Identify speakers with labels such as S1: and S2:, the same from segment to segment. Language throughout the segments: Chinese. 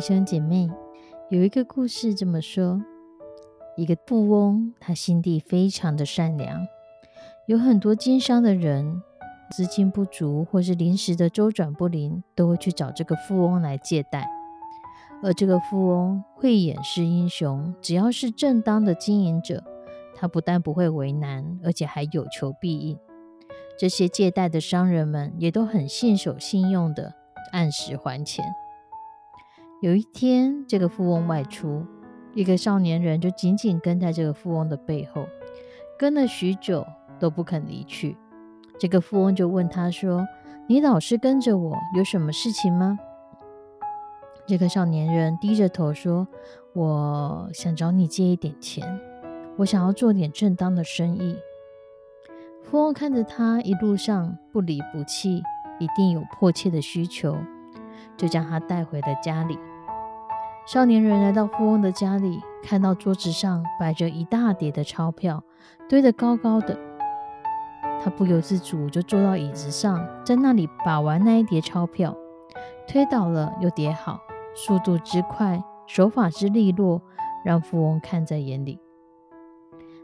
S1: 弟兄姐妹，有一个故事这么说：一个富翁，他心地非常的善良，有很多经商的人资金不足或是临时的周转不灵，都会去找这个富翁来借贷。而这个富翁慧眼识英雄，只要是正当的经营者，他不但不会为难，而且还有求必应。这些借贷的商人们也都很信守信用的，按时还钱。有一天，这个富翁外出，一个少年人就紧紧跟在这个富翁的背后，跟了许久都不肯离去。这个富翁就问他说：“你老是跟着我，有什么事情吗？”这个少年人低着头说：“我想找你借一点钱，我想要做点正当的生意。”富翁看着他一路上不离不弃，一定有迫切的需求，就将他带回了家里。少年人来到富翁的家里，看到桌子上摆着一大叠的钞票，堆得高高的。他不由自主就坐到椅子上，在那里把玩那一叠钞票，推倒了又叠好，速度之快，手法之利落，让富翁看在眼里。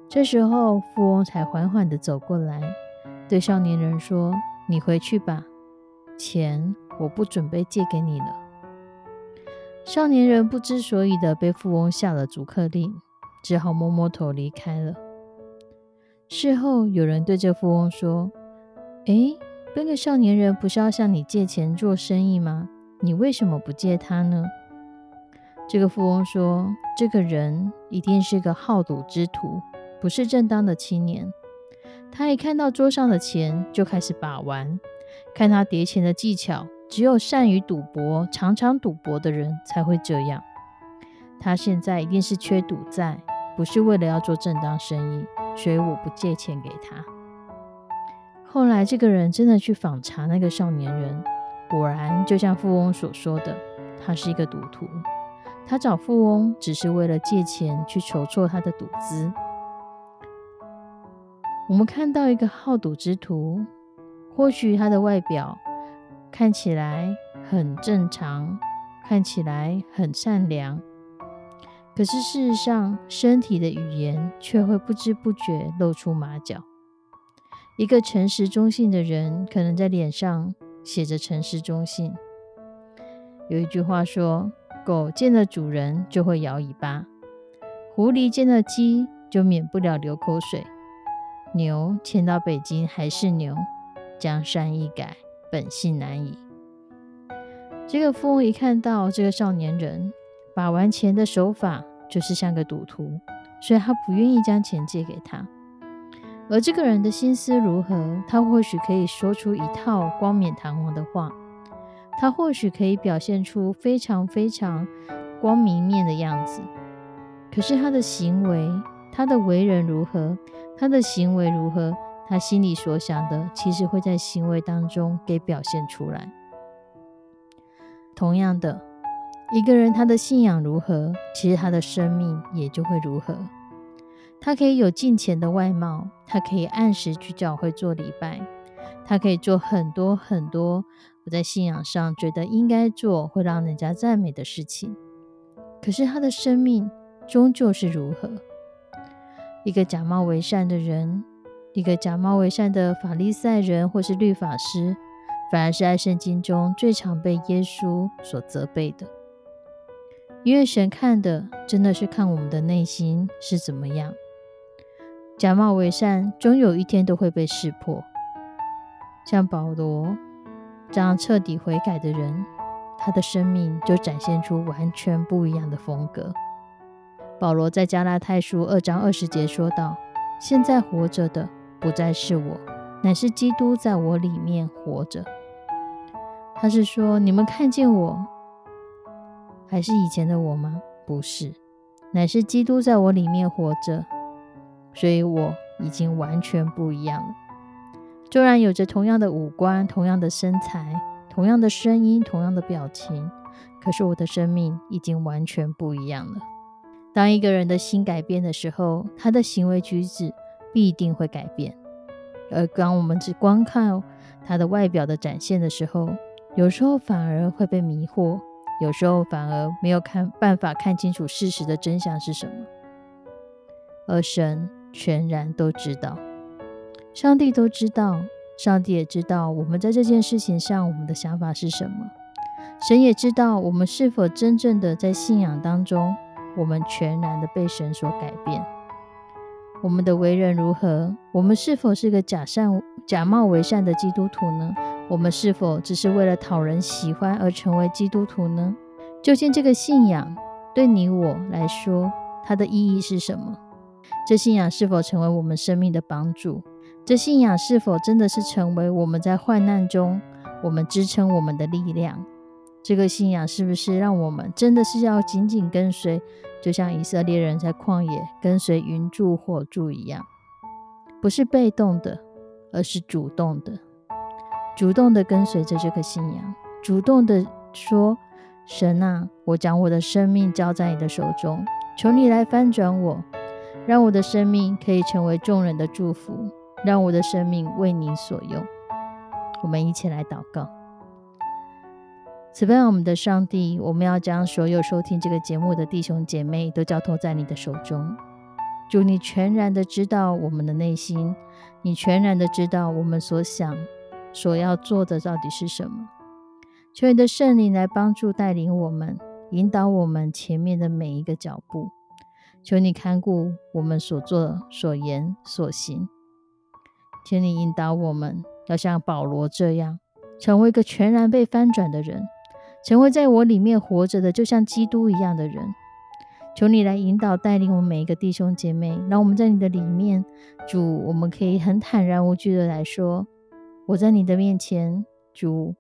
S1: 这时候，富翁才缓缓地走过来，对少年人说：“你回去吧，钱我不准备借给你了。”少年人不知所以的被富翁下了逐客令，只好摸摸头离开了。事后有人对这富翁说：“哎，那个少年人不是要向你借钱做生意吗？你为什么不借他呢？”这个富翁说：“这个人一定是个好赌之徒，不是正当的青年。他一看到桌上的钱就开始把玩，看他叠钱的技巧。”只有善于赌博、常常赌博的人才会这样。他现在一定是缺赌债，不是为了要做正当生意，所以我不借钱给他。后来，这个人真的去访查那个少年人，果然就像富翁所说的，他是一个赌徒。他找富翁只是为了借钱去筹措他的赌资。我们看到一个好赌之徒，或许他的外表。看起来很正常，看起来很善良，可是事实上，身体的语言却会不知不觉露出马脚。一个诚实忠信的人，可能在脸上写着诚实忠信。有一句话说：“狗见了主人就会摇尾巴，狐狸见了鸡就免不了流口水，牛迁到北京还是牛，江山易改。”本性难移。这个富翁一看到这个少年人把玩钱的手法就是像个赌徒，所以他不愿意将钱借给他。而这个人的心思如何？他或许可以说出一套光冕堂皇的话，他或许可以表现出非常非常光明面的样子。可是他的行为，他的为人如何？他的行为如何？他心里所想的，其实会在行为当中给表现出来。同样的，一个人他的信仰如何，其实他的生命也就会如何。他可以有金钱的外貌，他可以按时去教会做礼拜，他可以做很多很多我在信仰上觉得应该做、会让人家赞美的事情。可是他的生命终究是如何？一个假冒为善的人。一个假冒为善的法利赛人或是律法师，反而是爱圣经中最常被耶稣所责备的。因为神看的真的是看我们的内心是怎么样。假冒为善，终有一天都会被识破。像保罗这样彻底悔改的人，他的生命就展现出完全不一样的风格。保罗在加拉太书二章二十节说道：“现在活着的不再是我，乃是基督在我里面活着。”他是说：“你们看见我，还是以前的我吗？不是，乃是基督在我里面活着，所以我已经完全不一样了。纵然有着同样的五官、同样的身材、同样的声音、同样的表情，可是我的生命已经完全不一样了。”当一个人的心改变的时候，他的行为举止必定会改变。而当我们只光看他的外表的展现的时候，有时候反而会被迷惑，有时候反而没有看办法看清楚事实的真相是什么。而神全然都知道，上帝都知道，上帝也知道我们在这件事情上我们的想法是什么。神也知道我们是否真正的在信仰当中。我们全然的被神所改变，我们的为人如何？我们是否是个假善、假冒为善的基督徒呢？我们是否只是为了讨人喜欢而成为基督徒呢？究竟这个信仰对你我来说，它的意义是什么？这信仰是否成为我们生命的帮助？这信仰是否真的是成为我们在患难中我们支撑我们的力量？这个信仰是不是让我们真的是要紧紧跟随，就像以色列人在旷野跟随云柱火柱一样，不是被动的，而是主动的，主动的跟随着这个信仰，主动的说：“神啊，我将我的生命交在你的手中，求你来翻转我，让我的生命可以成为众人的祝福，让我的生命为你所用。”我们一起来祷告。慈悲我们的上帝，我们要将所有收听这个节目的弟兄姐妹都交托在你的手中。祝你全然的知道我们的内心，你全然的知道我们所想、所要做的到底是什么。求你的圣灵来帮助带领我们，引导我们前面的每一个脚步。求你看顾我们所做、所言、所行。请你引导我们，要像保罗这样，成为一个全然被翻转的人。成为在我里面活着的，就像基督一样的人。求你来引导带领我们每一个弟兄姐妹，让我们在你的里面，主，我们可以很坦然无惧的来说：我在你的面前，主，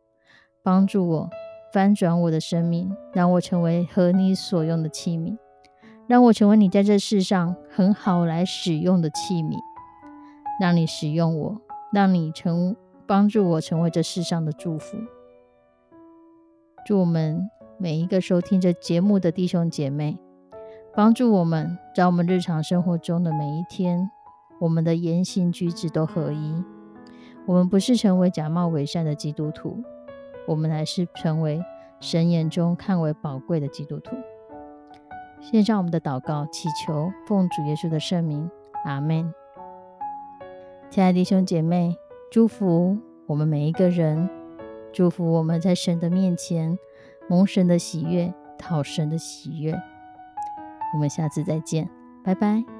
S1: 帮助我翻转我的生命，让我成为和你所用的器皿，让我成为你在这世上很好来使用的器皿，让你使用我，让你成帮助我成为这世上的祝福。祝我们每一个收听这节目的弟兄姐妹，帮助我们在我们日常生活中的每一天，我们的言行举止都合一。我们不是成为假冒伪善的基督徒，我们还是成为神眼中看为宝贵的基督徒。献上我们的祷告，祈求奉主耶稣的圣名，阿门。亲爱的弟兄姐妹，祝福我们每一个人。祝福我们在神的面前蒙神的喜悦，讨神的喜悦。我们下次再见，拜拜。